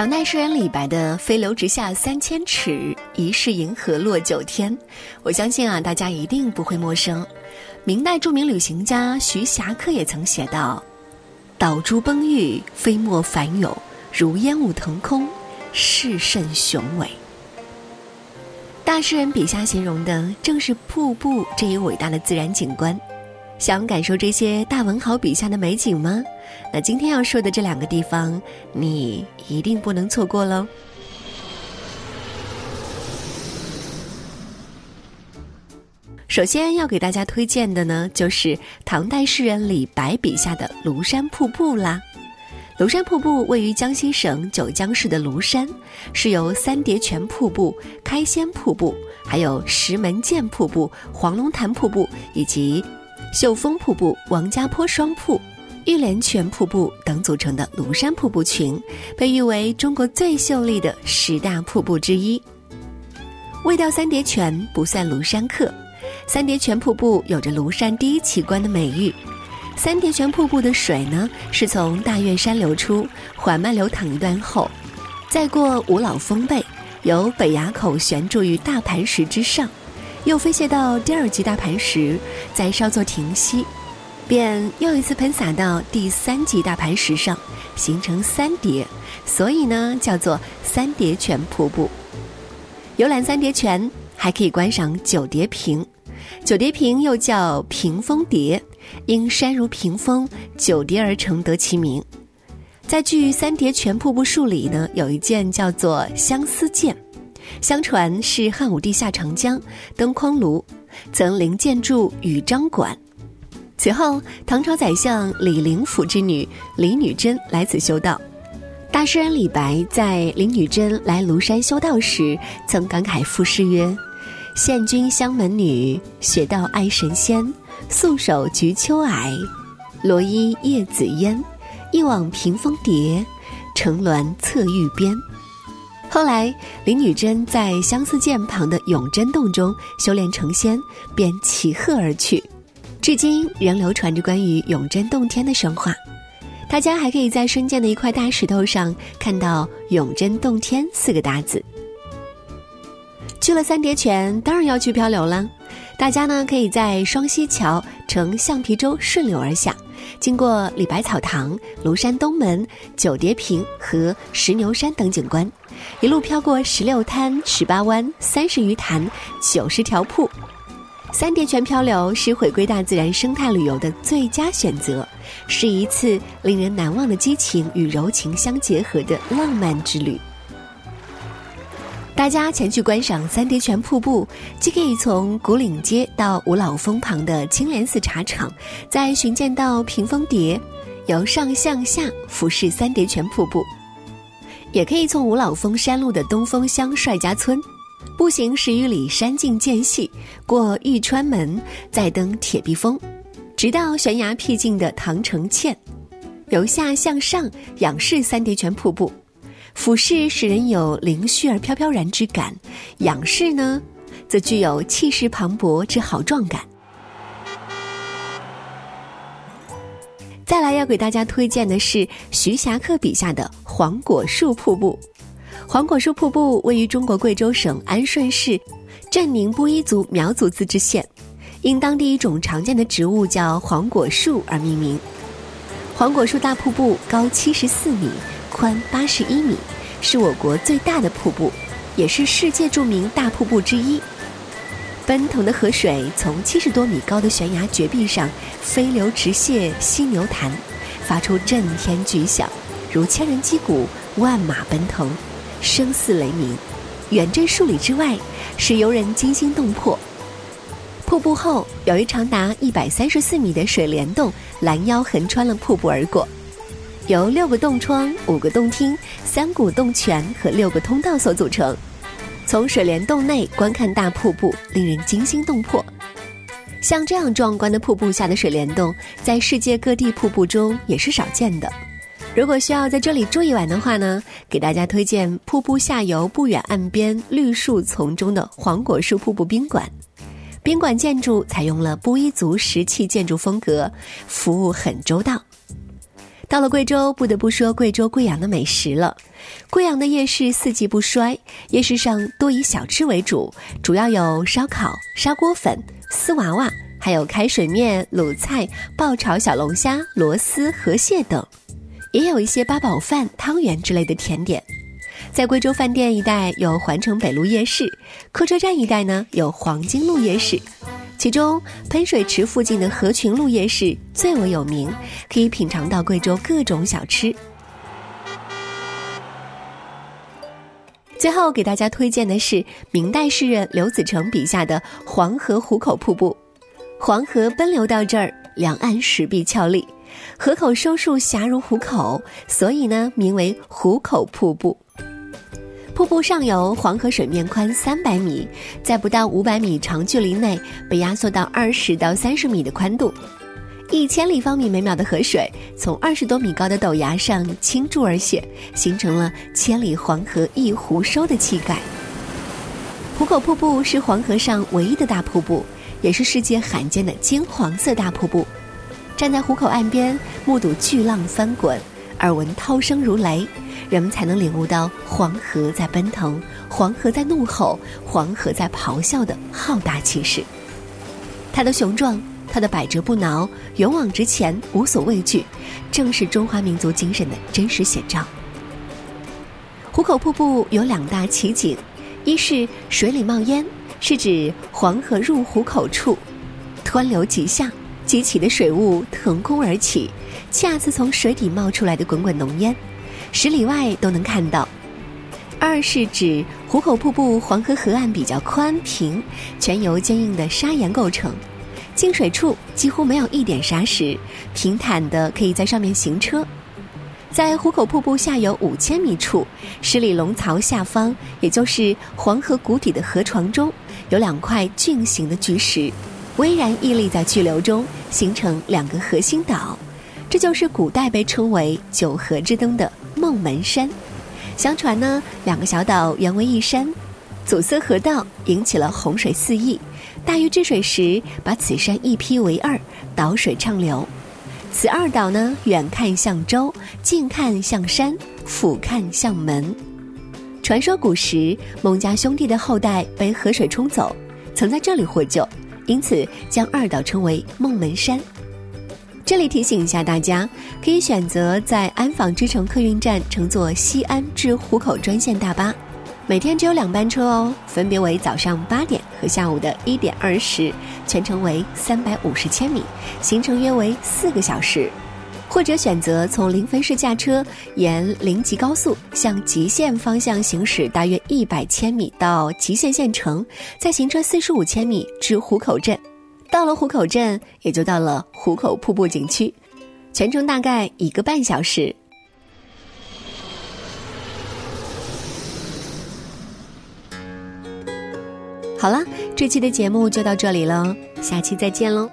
唐代诗人李白的“飞流直下三千尺，疑是银河落九天”，我相信啊，大家一定不会陌生。明代著名旅行家徐霞客也曾写道：“岛珠崩玉，飞沫繁涌，如烟雾腾空，势甚雄伟。”大诗人笔下形容的正是瀑布这一伟大的自然景观。想感受这些大文豪笔下的美景吗？那今天要说的这两个地方，你一定不能错过喽。首先要给大家推荐的呢，就是唐代诗人李白笔下的庐山瀑布啦。庐山瀑布位于江西省九江市的庐山，是由三叠泉瀑布、开仙瀑布、还有石门涧瀑布、黄龙潭瀑布以及。秀峰瀑布、王家坡双瀑、玉莲泉瀑布等组成的庐山瀑布群，被誉为中国最秀丽的十大瀑布之一。未到三叠泉不算庐山客，三叠泉瀑布有着庐山第一奇观的美誉。三叠泉瀑布的水呢，是从大岳山流出，缓慢流淌一段后，再过五老峰背，由北崖口悬注于大盘石之上。又飞泻到第二级大盘石，再稍作停息，便又一次喷洒到第三级大盘石上，形成三叠，所以呢叫做三叠泉瀑布。游览三叠泉，还可以观赏九叠屏。九叠屏又叫屏风叠，因山如屏风，九叠而成得其名。在距三叠泉瀑布数里呢，有一件叫做相思涧。相传是汉武帝下长江登匡庐，曾临建筑与章馆。此后，唐朝宰相李林甫之女李女贞来此修道。大诗人李白在李女贞来庐山修道时，曾感慨赋诗曰：“献君香门女，学道爱神仙。素手菊秋霭，罗衣夜紫烟。一往屏风叠，乘鸾侧玉边。”后来，林女贞在相思涧旁的永贞洞中修炼成仙，便骑鹤而去。至今仍流传着关于永贞洞天的神话。大家还可以在深涧的一块大石头上看到“永贞洞天”四个大字。去了三叠泉，当然要去漂流了。大家呢，可以在双溪桥乘橡皮舟顺流而下。经过李白草堂、庐山东门、九叠坪和石牛山等景观，一路飘过十六滩、十八湾、三十余潭、九十条瀑，三叠泉漂流是回归大自然生态旅游的最佳选择，是一次令人难忘的激情与柔情相结合的浪漫之旅。大家前去观赏三叠泉瀑布，既可以从古岭街到五老峰旁的青莲寺茶厂，再寻见到屏风叠，由上向下俯视三叠泉瀑布；也可以从五老峰山路的东风乡帅家村，步行十余里山径渐细，过玉川门，再登铁壁峰，直到悬崖僻静的唐城堑，由下向上仰视三叠泉瀑布。俯视使人有灵虚而飘飘然之感，仰视呢，则具有气势磅礴之豪壮感。再来要给大家推荐的是徐霞客笔下的黄果树瀑布。黄果树瀑布位于中国贵州省安顺市镇宁布依族苗族自治县，因当地一种常见的植物叫黄果树而命名。黄果树大瀑布高七十四米。宽八十一米，是我国最大的瀑布，也是世界著名大瀑布之一。奔腾的河水从七十多米高的悬崖绝壁上飞流直泻犀牛潭，发出震天巨响，如千人击鼓，万马奔腾，声似雷鸣，远震数里之外，使游人惊心动魄。瀑布后有一长达一百三十四米的水帘洞拦腰横穿了瀑布而过，由六个洞窗、五个洞厅、三股洞泉和六个通道所组成。从水帘洞内观看大瀑布，令人惊心动魄。像这样壮观的瀑布下的水帘洞，在世界各地瀑布中也是少见的。如果需要在这里住一晚的话呢，给大家推荐瀑布下游不远岸边绿树丛中的黄果树瀑布宾馆。宾馆建筑采用了布依族石砌建筑风格，服务很周到。到了贵州，不得不说贵州贵阳的美食了。贵阳的夜市四季不衰，夜市上多以小吃为主，主要有烧烤、砂锅粉、丝娃娃，还有开水面、卤菜、爆炒小龙虾、螺丝、河蟹等，也有一些八宝饭、汤圆之类的甜点。在贵州饭店一带有环城北路夜市，客车站一带呢有黄金路夜市，其中喷水池附近的合群路夜市最为有名，可以品尝到贵州各种小吃。最后给大家推荐的是明代诗人刘子成笔下的黄河壶口瀑布，黄河奔流到这儿，两岸石壁峭立，河口收束狭如虎口，所以呢名为壶口瀑布。瀑布上游黄河水面宽三百米，在不到五百米长距离内被压缩到二十到三十米的宽度，一千立方米每秒的河水从二十多米高的陡崖上倾注而泻，形成了千里黄河一湖收的气概。壶口瀑布是黄河上唯一的大瀑布，也是世界罕见的金黄色大瀑布。站在壶口岸边，目睹巨浪翻滚，耳闻涛声如雷。人们才能领悟到黄河在奔腾，黄河在怒吼，黄河在咆哮的浩大气势。它的雄壮，它的百折不挠，勇往直前，无所畏惧，正是中华民族精神的真实写照。壶口瀑布有两大奇景，一是水里冒烟，是指黄河入壶口处，湍流急下，激起的水雾腾空而起，恰似从水底冒出来的滚滚浓烟。十里外都能看到。二是指壶口瀑布黄河河岸比较宽平，全由坚硬的砂岩构成，进水处几乎没有一点沙石，平坦的可以在上面行车。在壶口瀑布下游五千米处，十里龙槽下方，也就是黄河谷底的河床中，有两块巨形的巨石，巍然屹立在巨流中，形成两个核心岛。这就是古代被称为“九河之灯”的孟门山。相传呢，两个小岛原为一山，阻塞河道，引起了洪水四溢。大禹治水时，把此山一劈为二，导水畅流。此二岛呢，远看像舟，近看像山，俯看像门。传说古时孟家兄弟的后代被河水冲走，曾在这里获救，因此将二岛称为孟门山。这里提醒一下大家，可以选择在安坊之城客运站乘坐西安至壶口专线大巴，每天只有两班车哦，分别为早上八点和下午的一点二十，全程为三百五十千米，行程约为四个小时。或者选择从临汾市驾车沿临吉高速向吉县方向行驶，大约一百千米到吉县县城，再行车四十五千米至壶口镇。到了壶口镇，也就到了壶口瀑布景区，全程大概一个半小时。好了，这期的节目就到这里了，下期再见喽。